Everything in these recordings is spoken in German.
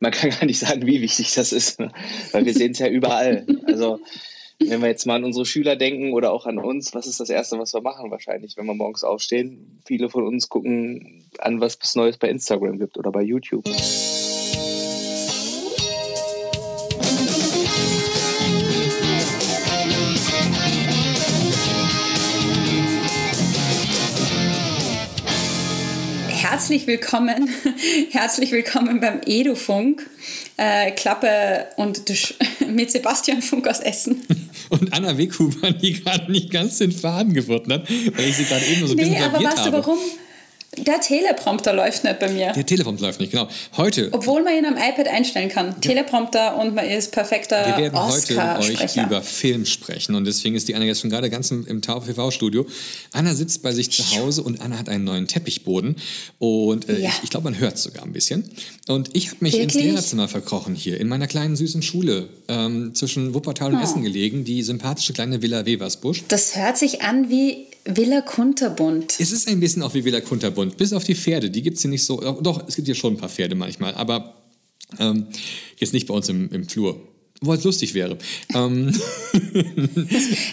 man kann gar nicht sagen, wie wichtig das ist, ne? weil wir sehen es ja überall. Also wenn wir jetzt mal an unsere Schüler denken oder auch an uns, was ist das Erste, was wir machen wahrscheinlich, wenn wir morgens aufstehen? Viele von uns gucken an, was es Neues bei Instagram gibt oder bei YouTube. Herzlich willkommen, herzlich willkommen beim Edufunk. Äh, Klappe und Dusch mit Sebastian Funk aus Essen. Und Anna Weghuber, die gerade nicht ganz den Faden gefunden hat, weil ich sie gerade eben so ein nee, bisschen aber weißt habe. du warum? Der Teleprompter läuft nicht bei mir. Der Teleprompter läuft nicht, genau. Heute. Obwohl man ihn am iPad einstellen kann. Teleprompter und man ist perfekter Wir werden heute euch Oscar-Sprecher. über Film sprechen und deswegen ist die Anna jetzt schon gerade ganz im, im TV-Studio. Anna sitzt bei sich zu Hause und Anna hat einen neuen Teppichboden und äh, Ja. ich, ich glaube, man hört sogar ein bisschen. Und ich habe mich ins Wirklich? Lehrerzimmer verkrochen hier, in meiner kleinen süßen Schule, ähm, zwischen Wuppertal und Oh. Essen gelegen, die sympathische kleine Villa Weversbusch. Das hört sich an wie Villa Kunterbund. Es ist ein bisschen auch wie Villa Kunterbund, bis auf die Pferde, die gibt es hier nicht so, doch, es gibt hier schon ein paar Pferde manchmal, aber ähm, jetzt nicht bei uns im, im Flur. Wo es lustig wäre. Ähm,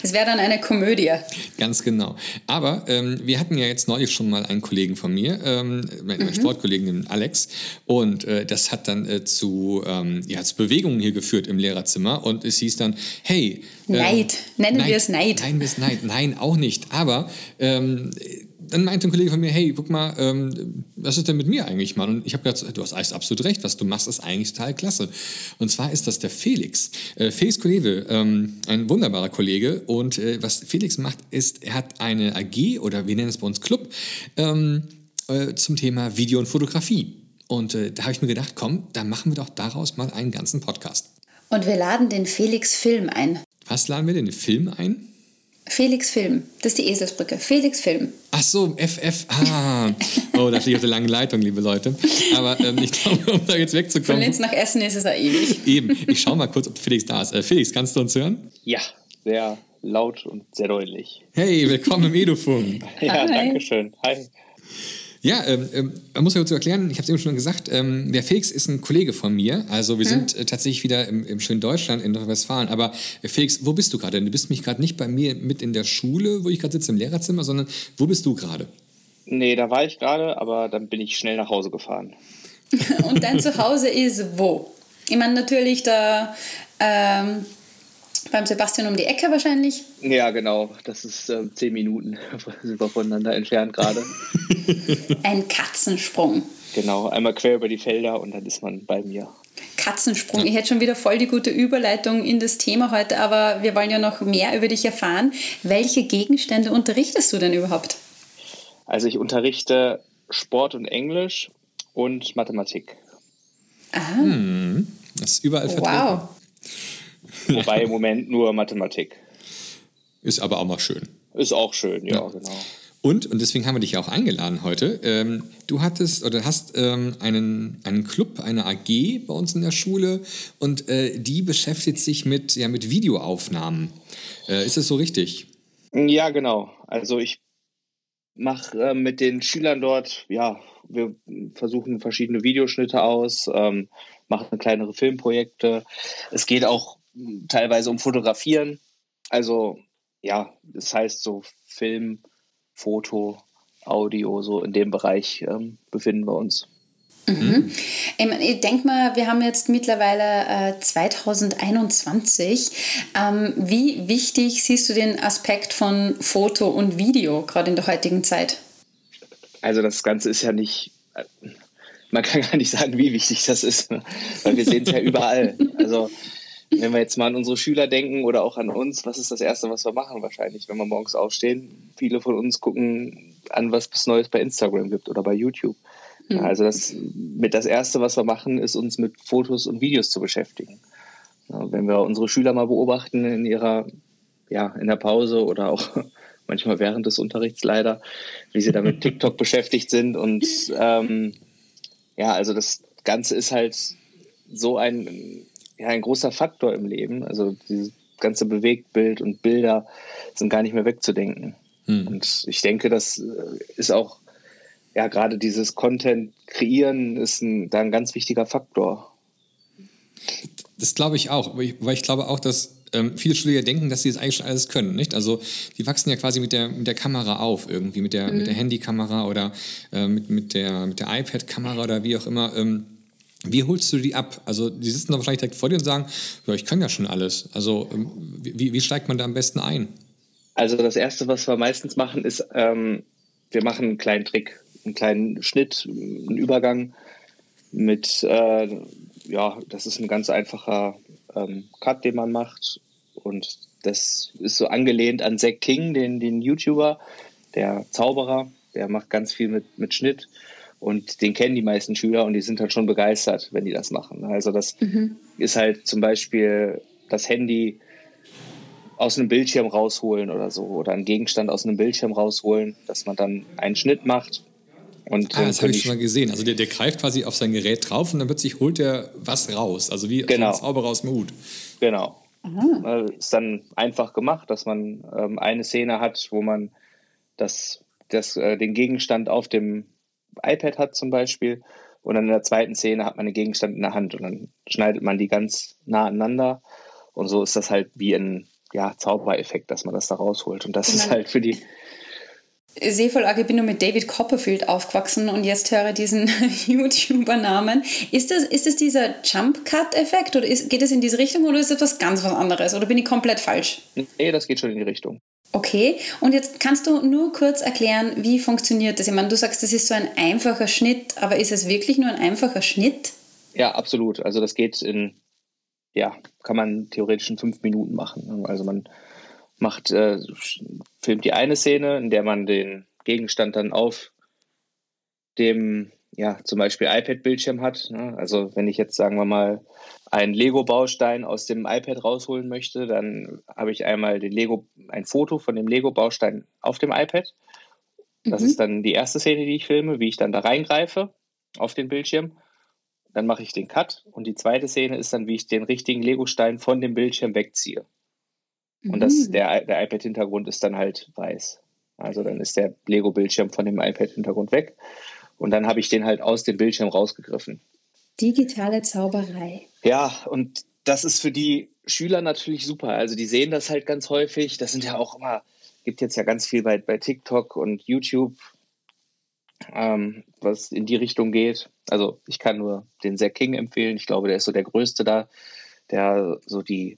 Es wäre dann eine Komödie. Ganz genau. Aber ähm, wir hatten ja jetzt neulich schon mal einen Kollegen von mir, ähm, meinen Sportkollegen, den Alex, und äh, das hat dann äh, zu, ähm, ja, zu Bewegungen hier geführt im Lehrerzimmer und es hieß dann, hey... ähm, Neid. Nennen wir es Neid. Nein, wir es Neid. Nein, auch nicht. Aber ähm, dann meinte ein Kollege von mir, hey, guck mal, ähm, was ist denn mit mir eigentlich, Mann? Und ich habe gesagt, du hast eigentlich absolut recht, was du machst, ist eigentlich total klasse. Und zwar ist das der Felix. Äh, Felix Kollege, ähm, ein wunderbarer Kollege. Und äh, was Felix macht, ist, er hat eine AG oder wir nennen es bei uns Club ähm, äh, zum Thema Video und Fotografie. Und äh, da habe ich mir gedacht, komm, dann machen wir doch daraus mal einen ganzen Podcast. Und wir laden den Felix Film ein. Was laden wir denn? Den Film ein? Felix Film. Das ist die Eselsbrücke. Felix Film. Ach so, FF. Ah. Oh, da stehe ich auf der langen Leitung, liebe Leute. Aber ähm, ich glaube, um da jetzt Von wegzukommen. Linz nach Essen ist es ja ewig. Eben, ich schaue mal kurz, ob Felix da ist. Äh, Felix, kannst du uns hören? Ja, sehr laut und sehr deutlich. Hey, willkommen im Edufunk. Ja, Hi. danke schön. Hi. Ja, ähm, ähm, man muss ja kurz erklären, ich habe es eben schon gesagt, ähm, der Felix ist ein Kollege von mir. Also wir sind äh, tatsächlich wieder im, im schönen Deutschland, in Nordrhein-Westfalen. Aber äh, Felix, wo bist du gerade? Du bist mich gerade nicht bei mir mit in der Schule, wo ich gerade sitze, im Lehrerzimmer, sondern wo bist du gerade? Nee, da war ich gerade, aber dann bin ich schnell nach Hause gefahren. Und dein Zuhause ist wo? Ich meine, natürlich da ähm, beim Sebastian um die Ecke wahrscheinlich. Ja, genau. Das ist ähm, zehn Minuten sind wir voneinander entfernt gerade. Ein Katzensprung. genau, einmal quer über die Felder und dann ist man bei mir. Katzensprung. Ich hätte schon wieder voll die gute Überleitung in das Thema heute, aber wir wollen ja noch mehr über dich erfahren. Welche Gegenstände unterrichtest du denn überhaupt? Also ich unterrichte Sport und Englisch und Mathematik. Ah, Das ist überall vertreten. wow. Wobei im Moment nur Mathematik. Ist aber auch mal schön. Ist auch schön, ja, Ja. genau. Und, und deswegen haben wir dich ja auch eingeladen heute. Ähm, du hattest oder hast ähm, einen, einen Club, eine AG bei uns in der Schule und äh, die beschäftigt sich mit, ja, mit Videoaufnahmen. Äh, ist das so richtig? Ja, genau. Also ich mache äh, mit den Schülern dort, ja, wir versuchen verschiedene Videoschnitte aus, ähm, machen kleinere Filmprojekte. Es geht auch teilweise um Fotografieren. Also ja, das heißt so Film, Foto, Audio, so in dem Bereich ähm, befinden wir uns. Ich, mein, ich denke mal, wir haben jetzt mittlerweile äh, 2021. Ähm, wie wichtig siehst du den Aspekt von Foto und Video gerade in der heutigen Zeit? Also das Ganze ist ja nicht, äh, man kann gar nicht sagen, wie wichtig das ist, ne? weil wir sehen es ja überall. Also wenn wir jetzt mal an unsere Schüler denken oder auch an uns, was ist das Erste, was wir machen wahrscheinlich, wenn wir morgens aufstehen? Viele von uns gucken an, was es Neues bei Instagram gibt oder bei YouTube. Ja, also das, mit das Erste, was wir machen, ist uns mit Fotos und Videos zu beschäftigen. Wenn wir unsere Schüler mal beobachten in ihrer, ja, in der Pause oder auch manchmal während des Unterrichts leider, wie sie da mit TikTok beschäftigt sind und ähm, ja, also das Ganze ist halt so ein, ja, ein großer Faktor im Leben. Also dieses ganze Bewegtbild und Bilder sind gar nicht mehr wegzudenken. Hm. Und ich denke, das äh, ist auch, ja, gerade dieses Content kreieren ist ein, da ein ganz wichtiger Faktor. Das glaube ich auch, weil ich, weil ich glaube auch, dass ähm, viele Schüler denken, dass sie das eigentlich schon alles können, nicht? Also die wachsen ja quasi mit der, mit der Kamera auf irgendwie, mit der, mhm. mit der Handykamera oder äh, mit, mit der, mit der iPad-Kamera oder wie auch immer. Ähm, wie holst du die ab? Also die sitzen dann wahrscheinlich direkt vor dir und sagen, ja, ich kann ja schon alles. Also ähm, wie, wie steigt man da am besten ein? Also das Erste, was wir meistens machen, ist, ähm, wir machen einen kleinen Trick, einen kleinen Schnitt, einen Übergang mit, äh, ja, das ist ein ganz einfacher ähm, Cut, den man macht. Und das ist so angelehnt an Zack King, den, den YouTuber, der Zauberer, der macht ganz viel mit, mit Schnitt. Und den kennen die meisten Schüler und die sind dann schon begeistert, wenn die das machen. Also das mhm. ist halt zum Beispiel das Handy aus einem Bildschirm rausholen oder so oder einen Gegenstand aus einem Bildschirm rausholen, dass man dann einen Schnitt macht. Und ah, das habe ich schon mal gesehen. Also der, der greift quasi auf sein Gerät drauf und dann plötzlich holt er was raus. Also wie genau. ein Zauberer aus dem Hut. Genau. Aha. Ist dann einfach gemacht, dass man ähm, eine Szene hat, wo man das, das, äh, den Gegenstand auf dem iPad hat zum Beispiel und dann in der zweiten Szene hat man den Gegenstand in der Hand und dann schneidet man die ganz nah aneinander und so ist das halt wie ein ja, Zaubereffekt, dass man das da rausholt. Und das genau. ist halt für die. AG bin nur mit David Copperfield aufgewachsen und jetzt höre diesen YouTuber-Namen. Ist das, ist das dieser Jump-Cut-Effekt oder ist, geht es in diese Richtung oder ist das was ganz was anderes? Oder bin ich komplett falsch? Nee, das geht schon in die Richtung. Okay, und jetzt kannst du nur kurz erklären, wie funktioniert das? Ich meine, du sagst, das ist so ein einfacher Schnitt, aber ist es wirklich nur ein einfacher Schnitt? Ja, absolut. Also das geht in ja, kann man theoretisch in fünf Minuten machen. Also man macht, äh, filmt die eine Szene, in der man den Gegenstand dann auf dem, ja, zum Beispiel iPad-Bildschirm hat. Ne? Also wenn ich jetzt, sagen wir mal, einen Lego-Baustein aus dem iPad rausholen möchte, dann habe ich einmal den Lego, ein Foto von dem Lego-Baustein auf dem iPad. Das mhm. ist dann die erste Szene, die ich filme, wie ich dann da reingreife auf den Bildschirm. Dann mache ich den Cut und die zweite Szene ist dann, wie ich den richtigen Lego-Stein von dem Bildschirm wegziehe. Und das, mhm. der, der iPad-Hintergrund ist dann halt weiß. Also dann ist der Lego-Bildschirm von dem iPad-Hintergrund weg. Und dann habe ich den halt aus dem Bildschirm rausgegriffen. Digitale Zauberei. Ja, und das ist für die Schüler natürlich super. Also die sehen das halt ganz häufig. Das sind ja auch immer, gibt jetzt ja ganz viel bei, bei TikTok und YouTube, ähm, was in die Richtung geht. Also ich kann nur den Zack King empfehlen. Ich glaube, der ist so der Größte da, der so die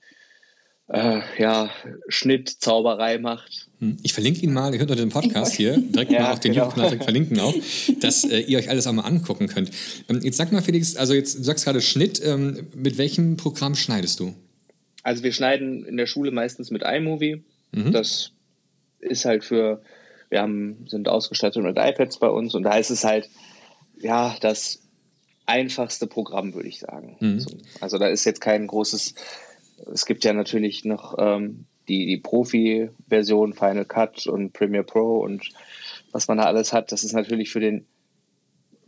äh, ja, Schnittzauberei macht. Hm, ich verlinke ihn mal, ihr hört den Podcast hier, direkt ja, mal auch den genau. YouTube-Kanal verlinken auch, dass äh, ihr euch alles auch mal angucken könnt. Ähm, jetzt sag mal, Felix, also jetzt du sagst gerade Schnitt, ähm, mit welchem Programm schneidest du? Also wir schneiden in der Schule meistens mit iMovie. Mhm. Das ist halt für wir haben, sind ausgestattet mit iPads bei uns und da ist es halt, ja, das einfachste Programm, würde ich sagen. Mhm. Also da ist jetzt kein großes, es gibt ja natürlich noch ähm, die, die Profi-Version, Final Cut und Premiere Pro und was man da alles hat, das ist natürlich für den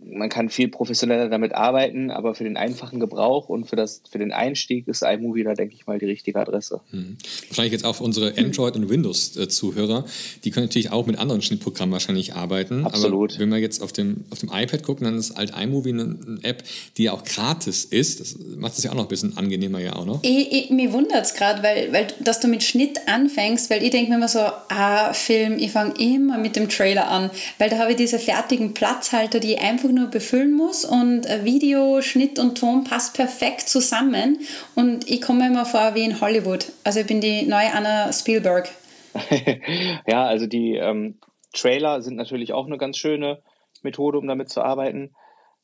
man kann viel professioneller damit arbeiten, aber für den einfachen Gebrauch und für, das, für den Einstieg ist iMovie da, denke ich mal, die richtige Adresse. Mhm. Wahrscheinlich jetzt auch für unsre Android- und Windows-Zuhörer, die können natürlich auch mit anderen Schnittprogrammen wahrscheinlich arbeiten. Absolut. Aber wenn wir jetzt auf dem, auf dem iPad gucken, dann ist halt iMovie eine, eine App, die ja auch gratis ist. Das macht es ja auch noch ein bisschen angenehmer ja auch noch. Ich, ich, mir wundert es gerade, weil, weil, dass du mit Schnitt anfängst, weil ich denke mir immer so, ah, Film, ich fange immer mit dem Trailer an, weil da habe ich diese fertigen Platzhalter, die einfach einfach nur befüllen muss und Video, Schnitt und Ton passt perfekt zusammen und ich komme immer vor wie in Hollywood. Also ich bin die neue Anna Spielberg. ja, also die ähm, Trailer sind natürlich auch eine ganz schöne Methode, um damit zu arbeiten.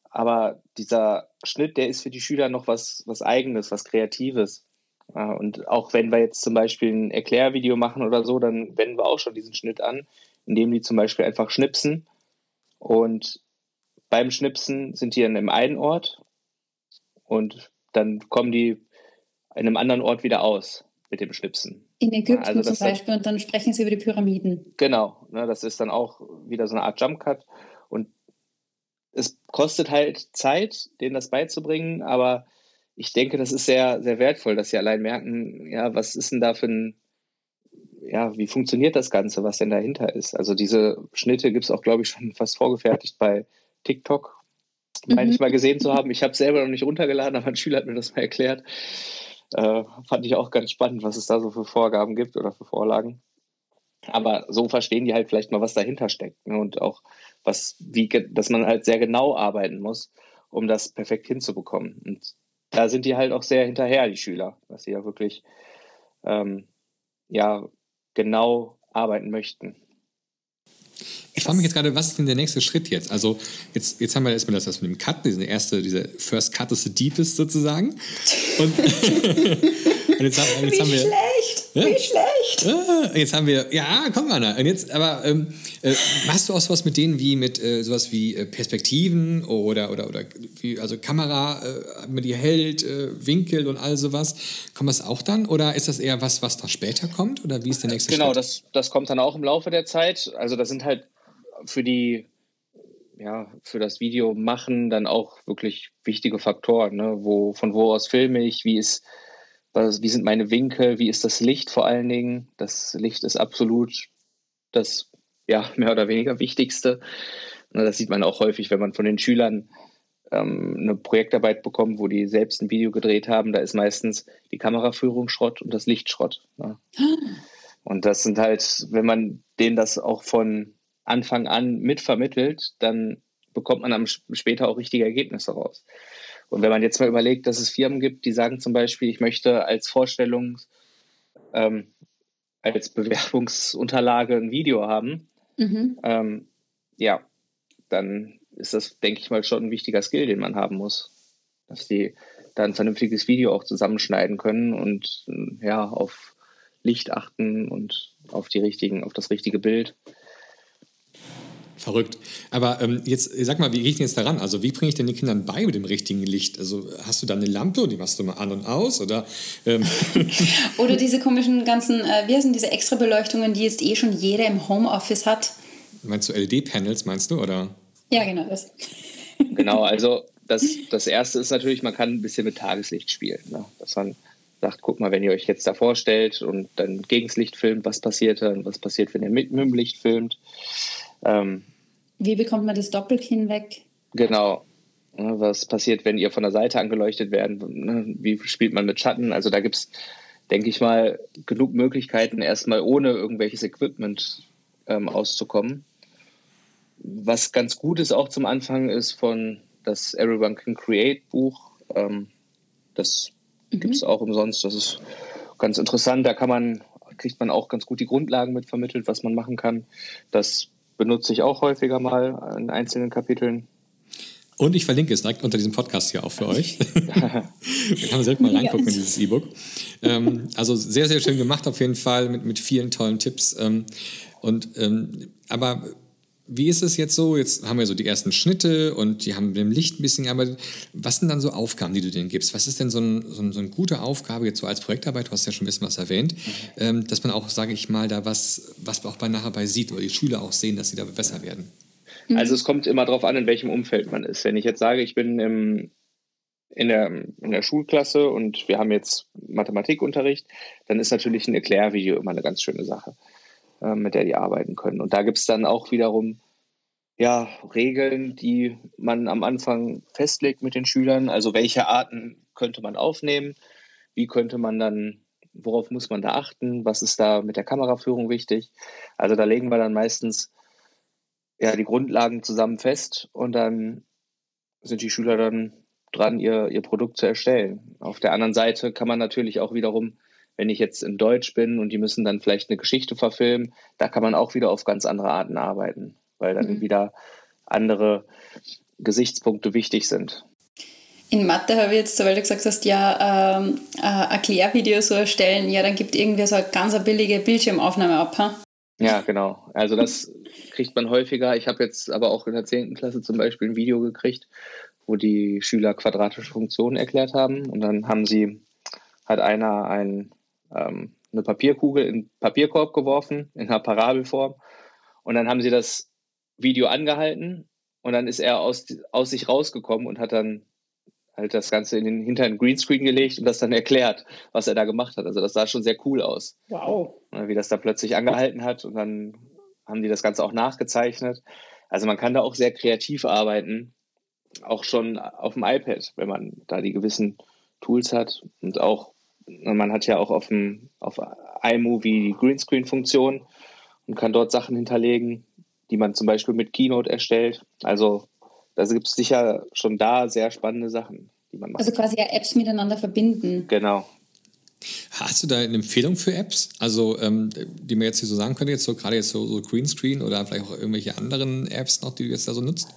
Aber dieser Schnitt, der ist für die Schüler noch was, was Eigenes, was Kreatives. Und auch wenn wir jetzt zum Beispiel ein Erklärvideo machen oder so, dann wenden wir auch schon diesen Schnitt an, indem die zum Beispiel einfach schnipsen und beim Schnipsen sind die dann im einen Ort und dann kommen die in einem anderen Ort wieder aus mit dem Schnipsen. In Ägypten also zum Beispiel dann, und dann sprechen sie über die Pyramiden. Genau, ne, das ist dann auch wieder so eine Art Jump Cut und es kostet halt Zeit, denen das beizubringen, aber ich denke, das ist sehr, sehr wertvoll, dass sie allein merken, ja, was ist denn da für ein, ja, wie funktioniert das Ganze, was denn dahinter ist. Also diese Schnitte gibt es auch, glaube ich, schon fast vorgefertigt bei TikTok. meine ich mhm. mal gesehen zu haben. Ich habe es selber noch nicht runtergeladen, aber ein Schüler hat mir das mal erklärt. Äh, fand ich auch ganz spannend, was es da so für Vorgaben gibt oder für Vorlagen. Aber so verstehen die halt vielleicht mal, was dahinter steckt. Ne? Und auch, was, wie, dass man halt sehr genau arbeiten muss, um das perfekt hinzubekommen. Und da sind die halt auch sehr hinterher, die Schüler, dass sie ja wirklich ähm, ja, genau arbeiten möchten. Ich frage mich jetzt gerade, was ist denn der nächste Schritt jetzt? Also jetzt, jetzt haben wir erstmal das, das mit dem Cut, diese erste, diese First Cut is the deepest sozusagen. Und, und jetzt, haben, jetzt haben wir... Schlecht, ja? Wie schlecht! Ah, jetzt haben wir, ja, komm mal. Und jetzt, aber ähm, äh, hast du auch sowas mit denen wie mit äh, sowas wie äh, Perspektiven oder oder oder wie, also Kamera, äh, mit ihr hält, äh, Winkel und all sowas? Kommt das auch dann oder ist das eher was, was da später kommt oder wie ist der nächste genau, Schritt? Genau, das, das kommt dann auch im Laufe der Zeit. Also das sind halt für die ja, für das Video machen dann auch wirklich wichtige Faktoren. Ne? Wo, von wo aus filme ich, wie ist, was, wie sind meine Winkel, wie ist das Licht vor allen Dingen. Das Licht ist absolut das ja, mehr oder weniger Wichtigste. Ne, das sieht man auch häufig, wenn man von den Schülern ähm, eine Projektarbeit bekommt, wo die selbst ein Video gedreht haben. Da ist meistens die Kameraführung Schrott und das Licht Schrott. Ne? Und das sind halt, wenn man denen das auch von Anfang an mitvermittelt, dann bekommt man dann später auch richtige Ergebnisse raus. Und wenn man jetzt mal überlegt, dass es Firmen gibt, die sagen zum Beispiel, ich möchte als Vorstellung, ähm, als Bewerbungsunterlage ein Video haben, mhm. ähm, ja, dann ist das, denke ich mal, schon ein wichtiger Skill, den man haben muss. Dass die da ein vernünftiges Video auch zusammenschneiden können und ja, auf Licht achten und auf die richtigen, auf das richtige Bild. Verrückt. Aber ähm, jetzt sag mal, wie gehe ich denn jetzt daran? Also wie bringe ich denn den Kindern bei mit dem richtigen Licht? Also hast du da eine Lampe und die machst du mal an und aus? Oder, ähm oder diese komischen ganzen, äh, wie heißen diese extra Beleuchtungen, die jetzt eh schon jeder im Homeoffice hat? Meinst du LED-Panels, meinst du? Oder? Ja, genau das. genau, also das, das Erste ist natürlich, man kann ein bisschen mit Tageslicht spielen. Ne? Dass man sagt, guck mal, wenn ihr euch jetzt da vorstellt und dann gegen das Licht filmt, was passiert dann, was passiert, wenn ihr mit, mit dem Licht filmt. Ähm, Wie bekommt man das Doppelkinn weg? Genau. Was passiert, wenn ihr von der Seite angeleuchtet werden? Ne? Wie spielt man mit Schatten? Also da gibt es, denke ich mal, genug Möglichkeiten, erstmal ohne irgendwelches Equipment ähm, auszukommen. Was ganz gut ist auch zum Anfang ist von das Everyone Can Create Buch. Ähm, das mhm. gibt es auch umsonst. Das ist ganz interessant. Da kann man, kriegt man auch ganz gut die Grundlagen mit vermittelt, was man machen kann. Das benutze ich auch häufiger mal in einzelnen Kapiteln. Und ich verlinke es direkt unter diesem Podcast hier auch für euch. da kann man selbst mal reingucken in dieses E-Book. Ähm, also sehr, sehr schön gemacht auf jeden Fall mit, mit vielen tollen Tipps. Ähm, und, ähm, aber wie ist es jetzt so? Jetzt haben wir so die ersten Schnitte und die haben mit dem Licht ein bisschen gearbeitet. Was sind dann so Aufgaben, die du denen gibst? Was ist denn so, ein, so, ein, so eine gute Aufgabe jetzt so als Projektarbeit? Du hast ja schon ein bisschen was erwähnt, mhm. ähm, dass man auch, sage ich mal, da was, was man auch bei nachher bei sieht oder die Schüler auch sehen, dass sie da besser werden. Mhm. Also es kommt immer darauf an, in welchem Umfeld man ist. Wenn ich jetzt sage, ich bin im, in, der, in der Schulklasse und wir haben jetzt Mathematikunterricht, dann ist natürlich ein Erklärvideo immer eine ganz schöne Sache. Äh, mit der die arbeiten können. Und da gibt es dann auch wiederum ja, Regeln, die man am Anfang festlegt mit den Schülern. Also welche Arten könnte man aufnehmen? Wie könnte man dann, worauf muss man da achten? Was ist da mit der Kameraführung wichtig? Also da legen wir dann meistens ja, die Grundlagen zusammen fest und dann sind die Schüler dann dran, ihr, ihr Produkt zu erstellen. Auf der anderen Seite kann man natürlich auch wiederum wenn ich jetzt in Deutsch bin und die müssen dann vielleicht eine Geschichte verfilmen, da kann man auch wieder auf ganz andere Arten arbeiten, weil dann mhm. wieder andere Gesichtspunkte wichtig sind. In Mathe habe ich jetzt, weil du gesagt hast, ja, ähm, äh, Erklärvideo so erstellen, ja, dann gibt irgendwie so eine ganz billige Bildschirmaufnahme ab, ha? Ja, genau. Also das kriegt man häufiger. Ich habe jetzt aber auch in der 10. Klasse zum Beispiel ein Video gekriegt, wo die Schüler quadratische Funktionen erklärt haben und dann haben sie, hat einer ein ähm, eine Papierkugel in den Papierkorb geworfen, in einer Parabelform. Und dann haben sie das Video angehalten und dann ist er aus, aus sich rausgekommen und hat dann halt das Ganze in den, hinter einen Greenscreen gelegt und das dann erklärt, was er da gemacht hat. Also das sah schon sehr cool aus. Wow. Wie das da plötzlich angehalten hat und dann haben die das Ganze auch nachgezeichnet. Also man kann da auch sehr kreativ arbeiten auch schon auf dem iPad, wenn man da die gewissen Tools hat. Und auch, man hat ja auch auf, dem, auf iMovie die Greenscreen-Funktion und kann dort Sachen hinterlegen, die man zum Beispiel mit Keynote erstellt. Also da gibt es sicher schon da sehr spannende Sachen, die man macht. Also quasi ja Apps miteinander verbinden. Genau. Hast du da eine Empfehlung für Apps? Also, ähm, die man jetzt hier so sagen könnte, jetzt so gerade jetzt so, so Greenscreen oder vielleicht auch irgendwelche anderen Apps noch, die du jetzt da so nutzt?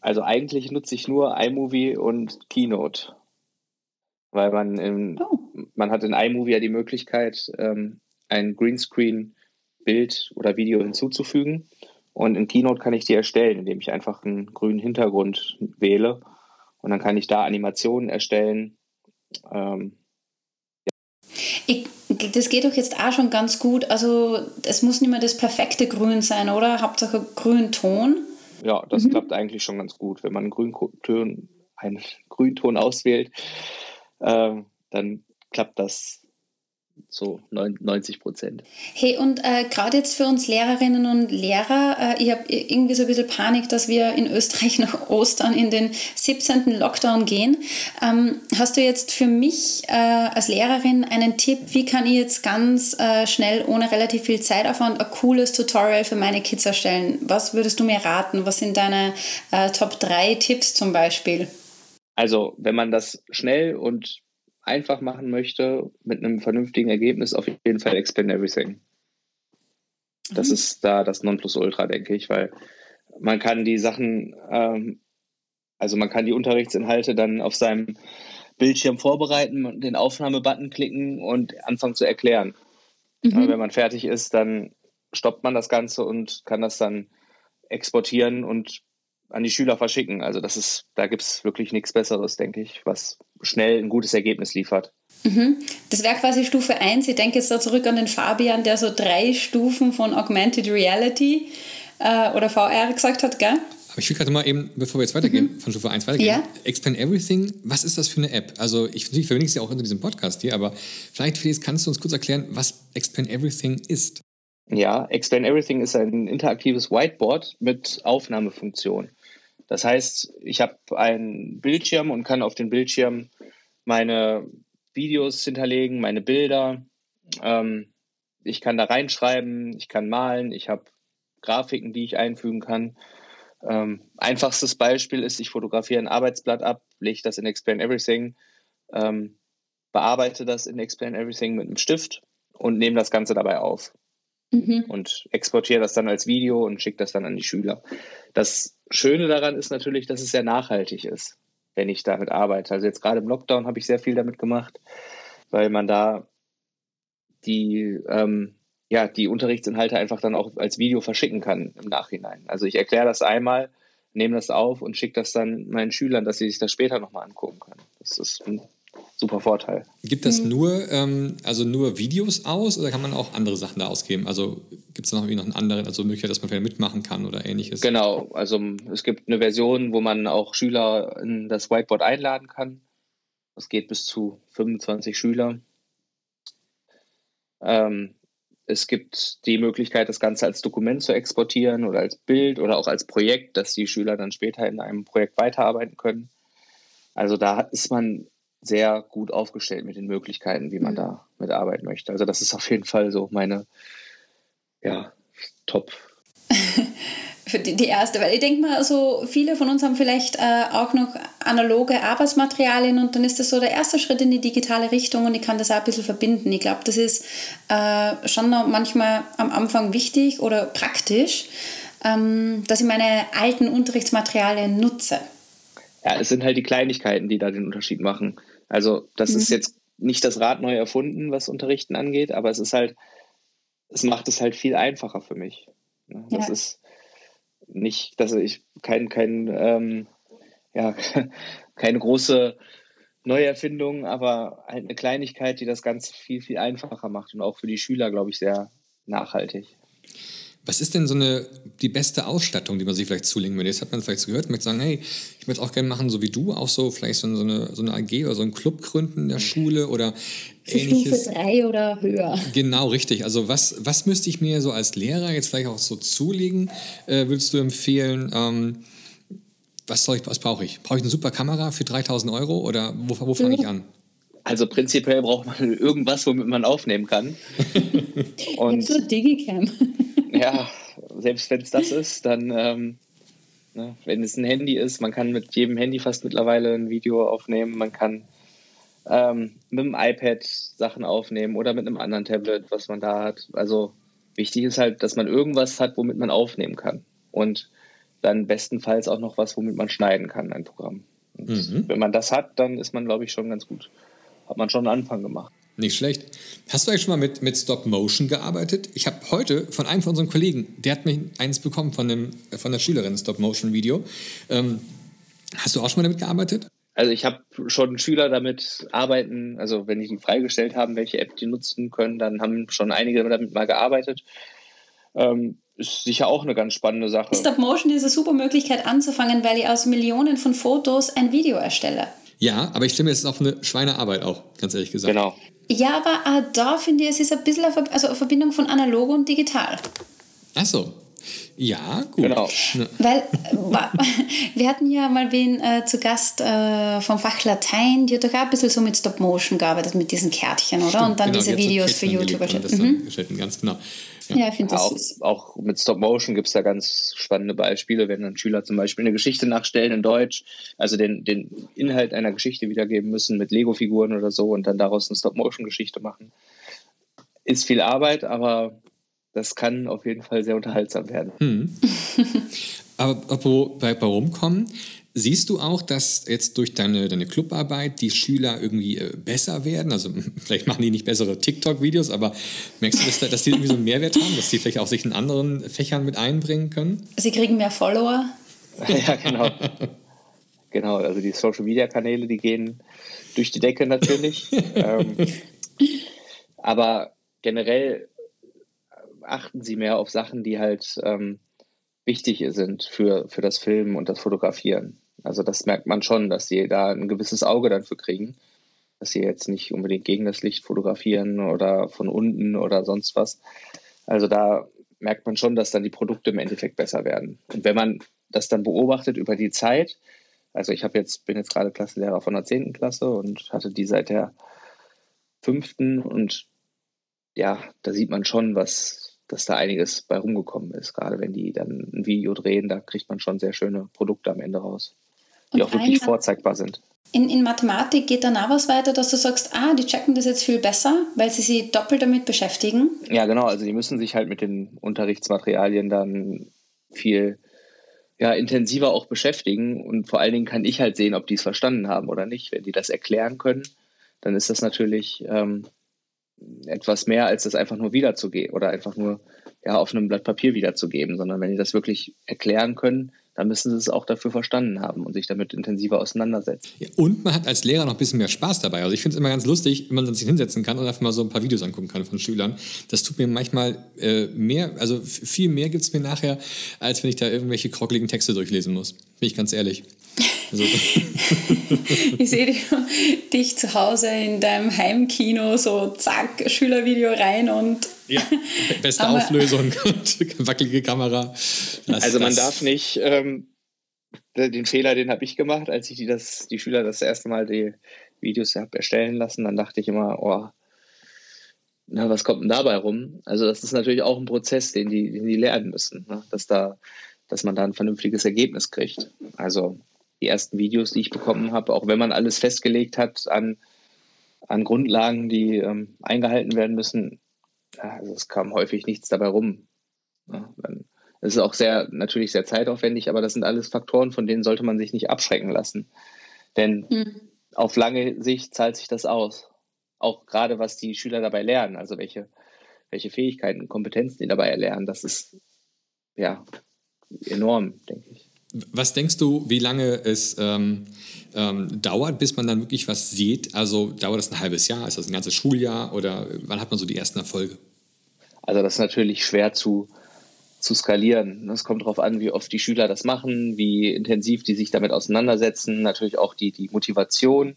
Also eigentlich nutze ich nur iMovie und Keynote. Weil man in, oh. Man hat in iMovie ja die Möglichkeit, ähm, ein Greenscreen-Bild oder Video hinzuzufügen. Und in Keynote kann ich die erstellen, indem ich einfach einen grünen Hintergrund wähle. Und dann kann ich da Animationen erstellen. Ähm, ich, das geht doch jetzt auch schon ganz gut. Also es muss nicht mehr das perfekte Grün sein, oder? Hauptsache Grünton. Ja, das mhm. klappt eigentlich schon ganz gut. Wenn man einen Grünton, einen Grünton auswählt, äh, dann klappt das so 90 Prozent. Hey, und äh, gerade jetzt für uns Lehrerinnen und Lehrer, äh, ich habe irgendwie so ein bisschen Panik, dass wir in Österreich nach Ostern in den 17. Lockdown gehen. Ähm, hast du jetzt für mich äh, als Lehrerin einen Tipp, wie kann ich jetzt ganz äh, schnell, ohne relativ viel Zeitaufwand, ein cooles Tutorial für meine Kids erstellen? Was würdest du mir raten? Was sind deine äh, Top 3 Tipps zum Beispiel? Also, wenn man das schnell und einfach machen möchte, mit einem vernünftigen Ergebnis, auf jeden Fall Expand Everything. Das mhm. ist da das Nonplusultra, denke ich, weil man kann die Sachen, ähm, also man kann die Unterrichtsinhalte dann auf seinem Bildschirm vorbereiten, den Aufnahmebutton klicken und anfangen zu erklären. Mhm. Wenn man fertig ist, dann stoppt man das Ganze und kann das dann exportieren und an die Schüler verschicken. Also das ist, da gibt es wirklich nichts Besseres, denke ich, was schnell ein gutes Ergebnis liefert. Mhm. Das wäre quasi Stufe 1. Ich denke jetzt da zurück an den Fabian, der so drei Stufen von Augmented Reality äh, oder VR gesagt hat, gell? Aber ich will gerade mal eben, bevor wir jetzt weitergehen, mhm. von Stufe 1 weitergehen, ja. Expand Everything, was ist das für eine App? Also ich, ich verwende es ja auch unter diesem Podcast hier, aber vielleicht Felix, kannst du uns kurz erklären, was Expand Everything ist? Ja, Expand Everything ist ein interaktives Whiteboard mit Aufnahmefunktion. Das heißt, ich habe einen Bildschirm und kann auf den Bildschirm meine Videos hinterlegen, meine Bilder. Ähm, ich kann da reinschreiben, ich kann malen, ich habe Grafiken, die ich einfügen kann. Ähm, einfachstes Beispiel ist, ich fotografiere ein Arbeitsblatt ab, lege das in Explain Everything, ähm, bearbeite das in Explain Everything mit einem Stift und nehme das Ganze dabei auf mhm. und exportiere das dann als Video und schicke das dann an die Schüler. Das Schöne daran ist natürlich, dass es sehr nachhaltig ist, wenn ich damit arbeite. Also jetzt gerade im Lockdown habe ich sehr viel damit gemacht, weil man da die, ähm, ja, die Unterrichtsinhalte einfach dann auch als Video verschicken kann im Nachhinein. Also ich erkläre das einmal, nehme das auf und schicke das dann meinen Schülern, dass sie sich das später nochmal angucken können. Das ist ein super Vorteil. Gibt das mhm. nur, ähm, also nur Videos aus oder kann man auch andere Sachen da ausgeben? Also gibt es noch irgendwie noch einen anderen, also Möglichkeit, dass man vielleicht mitmachen kann oder ähnliches? Genau, also es gibt eine Version, wo man auch Schüler in das Whiteboard einladen kann. Das geht bis zu 25 Schüler. Ähm, es gibt die Möglichkeit, das Ganze als Dokument zu exportieren oder als Bild oder auch als Projekt, dass die Schüler dann später in einem Projekt weiterarbeiten können. Also da ist man sehr gut aufgestellt mit den Möglichkeiten, wie man mhm. da mitarbeiten möchte. Also das ist auf jeden Fall so meine ja, Top. Für die, die erste, weil ich denke mal, so viele von uns haben vielleicht äh, auch noch analoge Arbeitsmaterialien und dann ist das so der erste Schritt in die digitale Richtung und ich kann das auch ein bisschen verbinden. Ich glaube, das ist äh, schon noch manchmal am Anfang wichtig oder praktisch, ähm, dass ich meine alten Unterrichtsmaterialien nutze. Ja, es sind halt die Kleinigkeiten, die da den Unterschied machen. Also das mhm. ist jetzt nicht das Rad neu erfunden, was Unterrichten angeht, aber es ist halt, es macht es halt viel einfacher für mich. Das ja. ist nicht, dass ich kein, kein, ähm, ja, keine große Neuerfindung, aber halt eine Kleinigkeit, die das Ganze viel, viel einfacher macht und auch für die Schüler, glaube ich, sehr nachhaltig. Was ist denn so eine, die beste Ausstattung, die man sich vielleicht zulegen würde? Jetzt hat man vielleicht so gehört, möchte sagen, hey, ich möchte auch gerne machen, so wie du, auch so vielleicht so eine, so eine AG oder so einen Club gründen in der Schule oder ähnliches. Stufe 3 oder höher. Genau, richtig. Also was, was müsste ich mir so als Lehrer jetzt vielleicht auch so zulegen, äh, würdest du empfehlen? Ähm, was, soll ich, was brauche ich? Brauche ich eine super Kamera für 3000 Euro oder wo, wo fange ich an? Also prinzipiell braucht man irgendwas, womit man aufnehmen kann. Und so Digicam. Ja, selbst wenn es das ist, dann, ähm, ne, wenn es ein Handy ist, man kann mit jedem Handy fast mittlerweile ein Video aufnehmen. Man kann ähm, mit dem iPad Sachen aufnehmen oder mit einem anderen Tablet, was man da hat. Also wichtig ist halt, dass man irgendwas hat, womit man aufnehmen kann. Und dann bestenfalls auch noch was, womit man schneiden kann, ein Programm. Mhm. Wenn man das hat, dann ist man, glaube ich, schon ganz gut. Hat man schon einen Anfang gemacht. Nicht schlecht. Hast du eigentlich schon mal mit, mit Stop Motion gearbeitet? Ich habe heute von einem von unseren Kollegen, der hat mir eins bekommen von, dem, von der Schülerin, Stop Motion Video. Ähm, hast du auch schon mal damit gearbeitet? Also ich habe schon Schüler damit arbeiten, also wenn die die freigestellt haben, welche App die nutzen können, dann haben schon einige damit mal gearbeitet. Ähm, ist sicher auch eine ganz spannende Sache. Stop Motion ist eine super Möglichkeit anzufangen, weil ich aus Millionen von Fotos ein Video erstelle. Ja, aber ich finde, es ist auch eine Schweinearbeit auch, ganz ehrlich gesagt. Genau. Ja, aber äh, da finde ich, es ist ein bisschen eine, also eine Verbindung von analog und digital. Ach so. Ja, gut. Genau. Weil äh, wir hatten ja mal wen äh, zu Gast äh, vom Fach Latein, die hat doch auch ein bisschen so mit Stop Motion gearbeitet, mit diesen Kärtchen, oder? Stimmt, und dann genau, diese Videos für YouTube erstellt. Mhm. Ganz genau. Ja, ja ich finde das auch, süß. Auch mit Stop Motion gibt es da ganz spannende Beispiele, wenn dann Schüler zum Beispiel eine Geschichte nachstellen in Deutsch, also den, den Inhalt einer Geschichte wiedergeben müssen mit Lego-Figuren oder so und dann daraus eine Stop Motion-Geschichte machen. Ist viel Arbeit, aber das kann auf jeden Fall sehr unterhaltsam werden. Hm. Aber obwohl bei, bei Rumkommen, siehst du auch, dass jetzt durch deine, deine Clubarbeit die Schüler irgendwie äh, besser werden? Also vielleicht machen die nicht bessere TikTok-Videos, aber merkst du, dass, da, dass die irgendwie so einen Mehrwert haben, dass die vielleicht auch sich in anderen Fächern mit einbringen können? Sie kriegen mehr Follower. ja, genau. genau, also die Social-Media-Kanäle, die gehen durch die Decke natürlich. ähm, aber generell achten sie mehr auf Sachen, die halt ähm, wichtig sind für, für das Filmen und das Fotografieren. Also das merkt man schon, dass sie da ein gewisses Auge dafür kriegen, dass sie jetzt nicht unbedingt gegen das Licht fotografieren oder von unten oder sonst was. Also da merkt man schon, dass dann die Produkte im Endeffekt besser werden. Und wenn man das dann beobachtet über die Zeit, also ich habe jetzt, bin jetzt gerade Klassenlehrer von der 10. Klasse und hatte die seit der fünften und ja, da sieht man schon, was, dass da einiges bei rumgekommen ist. Gerade wenn die dann ein Video drehen, da kriegt man schon sehr schöne Produkte am Ende raus, die Und auch wirklich vorzeigbar sind. In, in Mathematik geht dann auch was weiter, dass du sagst, ah, die checken das jetzt viel besser, weil sie sich doppelt damit beschäftigen. Ja, genau. Also die müssen sich halt mit den Unterrichtsmaterialien dann viel ja, intensiver auch beschäftigen. Und vor allen Dingen kann ich halt sehen, ob die es verstanden haben oder nicht. Wenn die das erklären können, dann ist das natürlich ähm, etwas mehr, als das einfach nur wiederzugeben oder einfach nur ja, auf einem Blatt Papier wiederzugeben, sondern wenn die das wirklich erklären können, dann müssen sie es auch dafür verstanden haben und sich damit intensiver auseinandersetzen. Ja, und man hat als Lehrer noch ein bisschen mehr Spaß dabei. Also ich finde es immer ganz lustig, wenn man sich hinsetzen kann und einfach mal so ein paar Videos angucken kann von Schülern. Das tut mir manchmal äh, mehr, also viel mehr gibt es mir nachher, als wenn ich da irgendwelche krockeligen Texte durchlesen muss. Bin ich ganz ehrlich. Also. ich sehe dich zu Hause in deinem Heimkino, so zack, Schülervideo rein und. Ja, beste Auflösung und wackelige Kamera. Das, also man darf nicht, ähm, den Fehler, den habe ich gemacht, als ich die, das, die Schüler das erste Mal die Videos habe erstellen lassen, dann dachte ich immer, oh, na, was kommt denn dabei rum? Also das ist natürlich auch ein Prozess, den die, den die lernen müssen, ne? dass, da, dass man da ein vernünftiges Ergebnis kriegt. Also die ersten Videos, die ich bekommen habe, auch wenn man alles festgelegt hat an, an Grundlagen, die ähm, eingehalten werden müssen, also es kam häufig nichts dabei rum. Ja, es ist auch sehr, natürlich sehr zeitaufwendig, aber das sind alles Faktoren, von denen sollte man sich nicht abschrecken lassen. Denn mhm. auf lange Sicht zahlt sich das aus. Auch gerade was die Schüler dabei lernen, also welche, welche Fähigkeiten, Kompetenzen die dabei erlernen, das ist ja enorm, denke ich. Was denkst du, wie lange es ähm, ähm, dauert, bis man dann wirklich was sieht? Also dauert das ein halbes Jahr? Ist das ein ganzes Schuljahr? Oder wann hat man so die ersten Erfolge? Also das ist natürlich schwer zu, zu skalieren. Es kommt darauf an, wie oft die Schüler das machen, wie intensiv die sich damit auseinandersetzen. Natürlich auch die, die Motivation.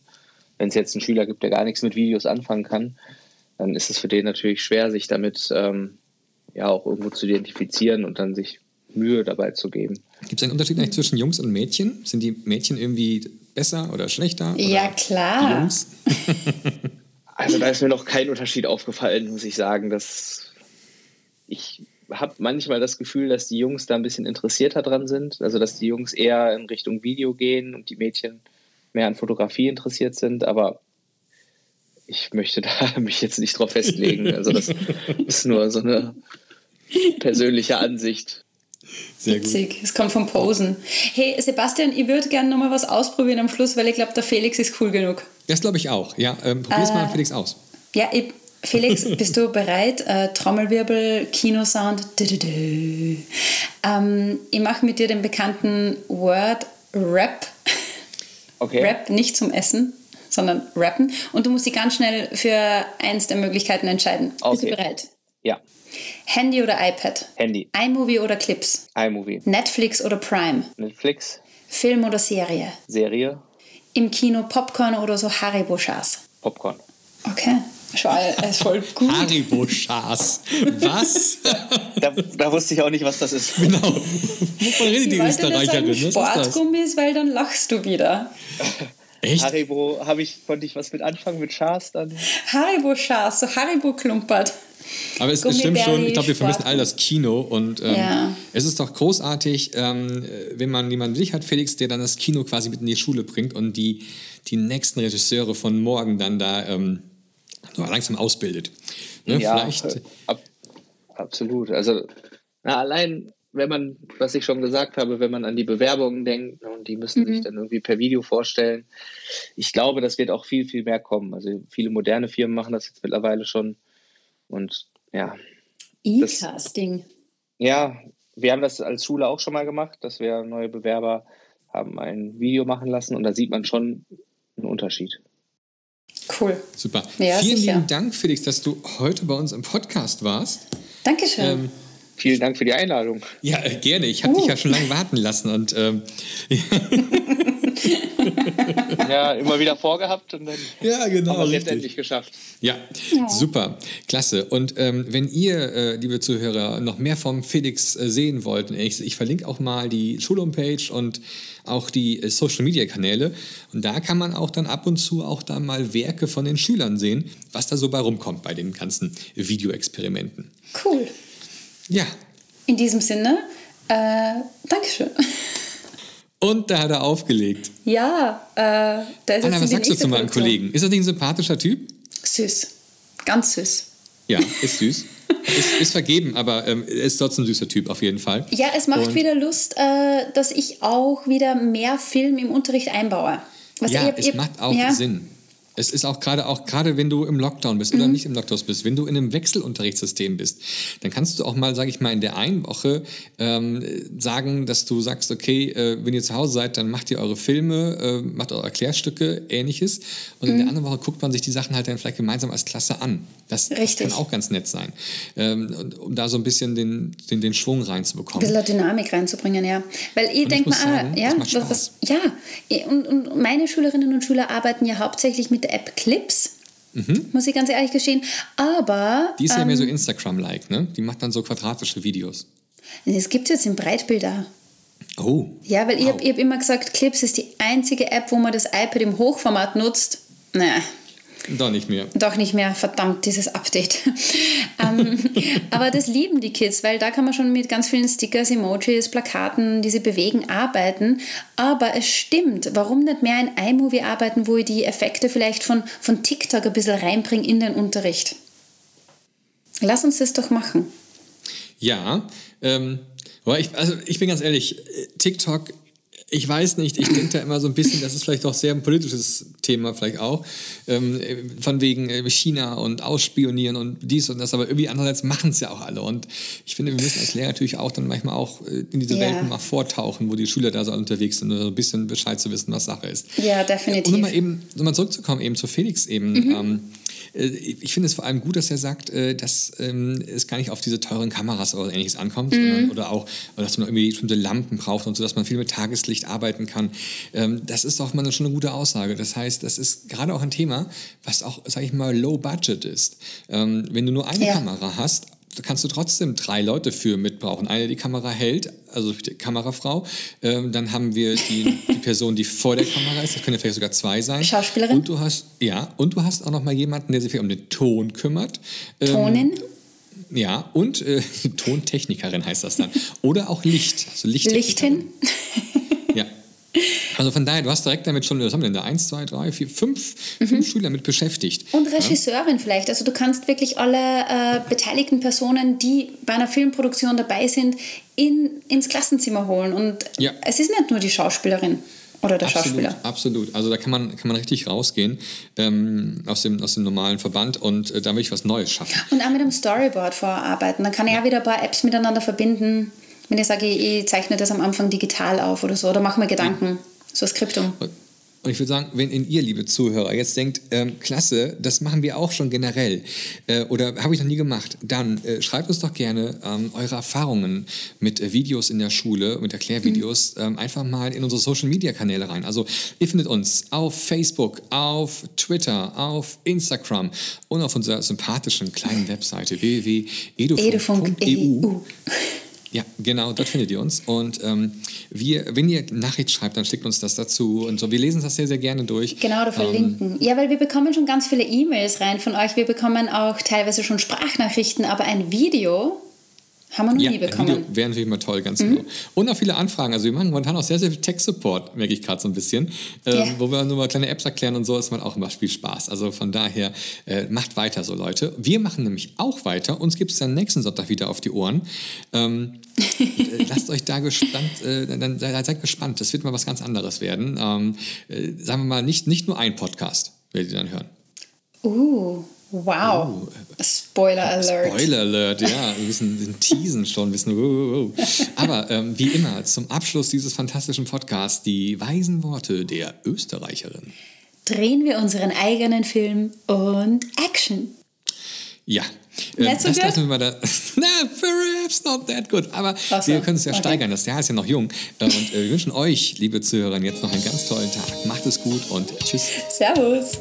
Wenn es jetzt einen Schüler gibt, der gar nichts mit Videos anfangen kann, dann ist es für den natürlich schwer, sich damit ähm, ja auch irgendwo zu identifizieren und dann sich Mühe dabei zu geben. Gibt es einen Unterschied eigentlich zwischen Jungs und Mädchen? Sind die Mädchen irgendwie besser oder schlechter? Oder ja, klar. Jungs? Also da ist mir noch kein Unterschied aufgefallen, muss ich sagen. Dass ich habe manchmal das Gefühl, dass die Jungs da ein bisschen interessierter dran sind. Also dass die Jungs eher in Richtung Video gehen und die Mädchen mehr an Fotografie interessiert sind. Aber ich möchte da mich jetzt nicht drauf festlegen. Also das ist nur so eine persönliche Ansicht. Sehr Witzig, es kommt vom Posen. Hey Sebastian, ich würde gerne noch mal was ausprobieren am Schluss, weil ich glaube, der Felix ist cool genug. Das glaube ich auch. Ja, ähm, probier's äh, mal Felix aus. Ja, ich, Felix, bist du bereit? Äh, Trommelwirbel, Kinosound. Ähm, ich mache mit dir den bekannten Word Rap. Okay. Rap, nicht zum Essen, sondern rappen. Und du musst dich ganz schnell für eins der Möglichkeiten entscheiden. Okay. Bist du bereit? Ja. Handy oder iPad? Handy. iMovie oder Clips? iMovie. Netflix oder Prime? Netflix. Film oder Serie? Serie. Im Kino Popcorn oder so Haribo-Schas? Popcorn. Okay. Schau, er ist voll gut. Haribo-Schas. Was? da, da, wusste ich auch nicht, was das ist. Genau. Wovon redet die Österreicherin? Was Sportgummis, weil dann lachst du wieder. Echt? Haribo, habe ich, konnte ich was mit anfangen mit Schas dann? Haribo-Schas, so Haribo-Klumpert. Aber es, es stimmt schon, ich glaube, wir vermissen all das Kino und ähm, ja. es ist doch großartig, ähm, wenn man jemanden wie dich hat, Felix, der dann das Kino quasi mit in die Schule bringt und die, die nächsten Regisseure von morgen dann da ähm, langsam ausbildet. Ne? Ja, Vielleicht. Äh, ab, absolut. Also na, allein, wenn man, was ich schon gesagt habe, wenn man an die Bewerbungen denkt und die müssen mhm. sich dann irgendwie per Video vorstellen, ich glaube, das wird auch viel, viel mehr kommen. Also viele moderne Firmen machen das jetzt mittlerweile schon und ja. E-Casting. Ja, wir haben das als Schule auch schon mal gemacht, dass wir neue Bewerber haben ein Video machen lassen und da sieht man schon einen Unterschied. Cool. Super. Ja, Vielen sicher. lieben Dank, Felix, dass du heute bei uns im Podcast warst. Dankeschön. Ähm, Vielen Dank für die Einladung. Ja, äh, gerne. Ich habe uh. dich ja schon lange warten lassen und ähm, ja, immer wieder vorgehabt und dann ja, genau, haben wir es jetzt endlich geschafft. Ja, ja. super, klasse. Und ähm, wenn ihr, äh, liebe Zuhörer, noch mehr vom Felix äh, sehen wollt, ich, ich, verlinke auch mal die Schulhomepage und auch die äh, Social-Media-Kanäle. Und da kann man auch dann ab und zu auch da mal Werke von den Schülern sehen, was da so bei rumkommt bei den ganzen Videoexperimenten. Cool. Ja. In diesem Sinne, äh, Dankeschön. Und da hat er aufgelegt. Ja, äh, da ist Anna, was sagst du zu meinem Kollegen? Ist das nicht ein sympathischer Typ? Süß. Ganz süß. Ja, ist süß. ist, ist, vergeben, aber ähm, ist trotzdem ein süßer Typ auf jeden Fall. Ja, es macht Und wieder Lust, äh, dass ich auch wieder mehr Film im Unterricht einbaue. Was ja, ihr, es ihr, macht auch ja. Sinn. Es ist auch gerade, auch gerade wenn du im Lockdown bist mhm. oder nicht im Lockdown bist, wenn du in einem Wechselunterrichtssystem bist, dann kannst du auch mal, sage ich mal, in der einen Woche ähm, sagen, dass du sagst, okay, äh, wenn ihr zu Hause seid, dann macht ihr eure Filme, äh, macht eure Erklärstücke, ähnliches. Und mhm. in der mhm. anderen Woche guckt man sich die Sachen halt dann vielleicht gemeinsam als Klasse an. Das, das kann auch ganz nett sein, ähm, um da so ein bisschen den, den, den Schwung reinzubekommen. Ein bisschen Dynamik reinzubringen, ja. Weil ich denke mal, sagen, ah, ja, was, ja, und, und meine Schülerinnen und Schüler arbeiten ja hauptsächlich mit App Clips. Mhm. Muss ich ganz ehrlich gestehen. Aber. Die ist ähm, ja mehr so ähm, Instagram-like, ne? Die macht dann so quadratische Videos. Das gibt es jetzt im Breitbilder. Oh. Ja, weil wow. ich habe hab immer gesagt, Clips ist die einzige App, wo man das iPad im Hochformat nutzt. Naja. Doch nicht mehr. Doch nicht mehr, verdammt, dieses Update. ähm, aber das lieben die Kids, weil da kann man schon mit ganz vielen Stickers, Emojis, Plakaten, die sie bewegen, arbeiten. Aber es stimmt, warum nicht mehr in iMovie arbeiten, wo ich die Effekte vielleicht von, von TikTok ein bisschen reinbringe in den Unterricht? Lass uns das doch machen. Ja, ähm, ich, also ich bin ganz ehrlich, TikTok ich weiß nicht, ich denke da immer so ein bisschen, das ist vielleicht auch sehr ein politisches Thema, vielleicht auch, ähm, von wegen äh, China und Ausspionieren und dies und das, aber irgendwie andererseits machen es ja auch alle. Und ich finde, wir müssen als Lehrer natürlich auch dann manchmal auch äh, in diese ja. Welten mal vortauchen, wo die Schüler da so unterwegs sind, um so ein bisschen Bescheid zu wissen, was Sache ist. Ja, definitiv. Und um mal eben, um mal zurückzukommen, eben zu Felix eben. Mhm. Ähm, äh, ich finde es vor allem gut, dass er sagt, äh, dass ähm, es gar nicht auf diese teuren Kameras oder ähnliches ankommt, mhm. sondern, oder auch, dass man irgendwie bestimmte Lampen braucht und so, dass man viel mit Tageslicht arbeiten kann. Ähm, das ist doch mal schon eine gute Aussage. Das heißt, das ist gerade auch ein Thema, was auch, sage ich mal, low budget ist. Ähm, wenn du nur eine ja. Kamera hast, kannst du trotzdem drei Leute für mitbrauchen. Eine, die Kamera hält, also die Kamerafrau. Ähm, dann haben wir die, die, Person, die vor der Kamera ist. Das können ja vielleicht sogar zwei sein. Schauspielerin. Und du hast, ja, und du hast auch noch mal jemanden, der sich um den Ton kümmert. Ähm, Tonin. Ja, und äh, Tontechnikerin heißt das dann. Oder auch Licht. Also Lichtin. Also von daher, du hast direkt damit schon, was haben wir denn da? Eins, zwei, drei, vier, fünf, mhm. fünf Schüler mit beschäftigt. Und Regisseurin ja? vielleicht. Also du kannst wirklich alle äh, beteiligten Personen, die bei einer Filmproduktion dabei sind, in, ins Klassenzimmer holen. Und ja. es ist nicht nur die Schauspielerin. Oder der absolut, Schauspieler. Absolut. Also da kann man, kann man richtig rausgehen ähm, aus, dem, aus dem normalen Verband und äh, da will ich was Neues schaffen. Und auch mit einem Storyboard vorarbeiten. Dann kann ich ja. auch wieder ein paar Apps miteinander verbinden. Wenn ich sage, ich zeichne das am Anfang digital auf oder so, oder mache mir Gedanken. So Skriptum. Und ich würde sagen, wenn in ihr, liebe Zuhörer, jetzt denkt, ähm, klasse, das machen wir auch schon generell äh, oder habe ich noch nie gemacht, dann äh, schreibt uns doch gerne ähm, eure Erfahrungen mit äh, Videos in der Schule, mit Erklärvideos, mhm. ähm, einfach mal in unsere Social-Media-Kanäle rein. Also ihr findet uns auf Facebook, auf Twitter, auf Instagram und auf unserer sympathischen kleinen Webseite www.edufunk.eu. Ja, genau, dort findet ihr uns. Und ähm, wir, wenn ihr Nachricht schreibt, dann schickt uns das dazu und so. Wir lesen das sehr, sehr gerne durch. Genau, oder verlinken. Ähm, ja, weil wir bekommen schon ganz viele E-Mails rein von euch. Wir bekommen auch teilweise schon Sprachnachrichten, aber ein Video haben wir noch ja, nie bekommen. Wäre natürlich mal toll, ganz mhm. genau. Und auch viele Anfragen. Also wir machen momentan auch sehr, sehr viel Tech-Support, merke ich gerade so ein bisschen. Ähm, yeah. Wo wir nur mal kleine Apps erklären und so, ist man auch immer viel Spaß. Also von daher, äh, macht weiter so, Leute. Wir machen nämlich auch weiter. Uns gibt es dann nächsten Sonntag wieder auf die Ohren. Ähm, äh, lasst euch da gespannt, äh, dann, seid gespannt. Das wird mal was ganz anderes werden. Ähm, äh, sagen wir mal, nicht, nicht nur ein Podcast werdet ihr dann hören. Uh. Wow. Oh, Spoiler Alert. Spoiler Alert, ja. Wir wir teasen schon. Wissen, wow, wow. Aber ähm, wie immer, zum Abschluss dieses fantastischen Podcasts die weisen Worte der Österreicherin. Drehen wir unseren eigenen Film und Action. Ja. Ähm, so das lassen wir mal da. Na, perhaps not that good. Aber so. wir können es ja okay. steigern. Das Jahr ist ja noch jung. Und äh, wir wünschen euch, liebe Zuhörer, jetzt noch einen ganz tollen Tag. Macht es gut und tschüss. Servus.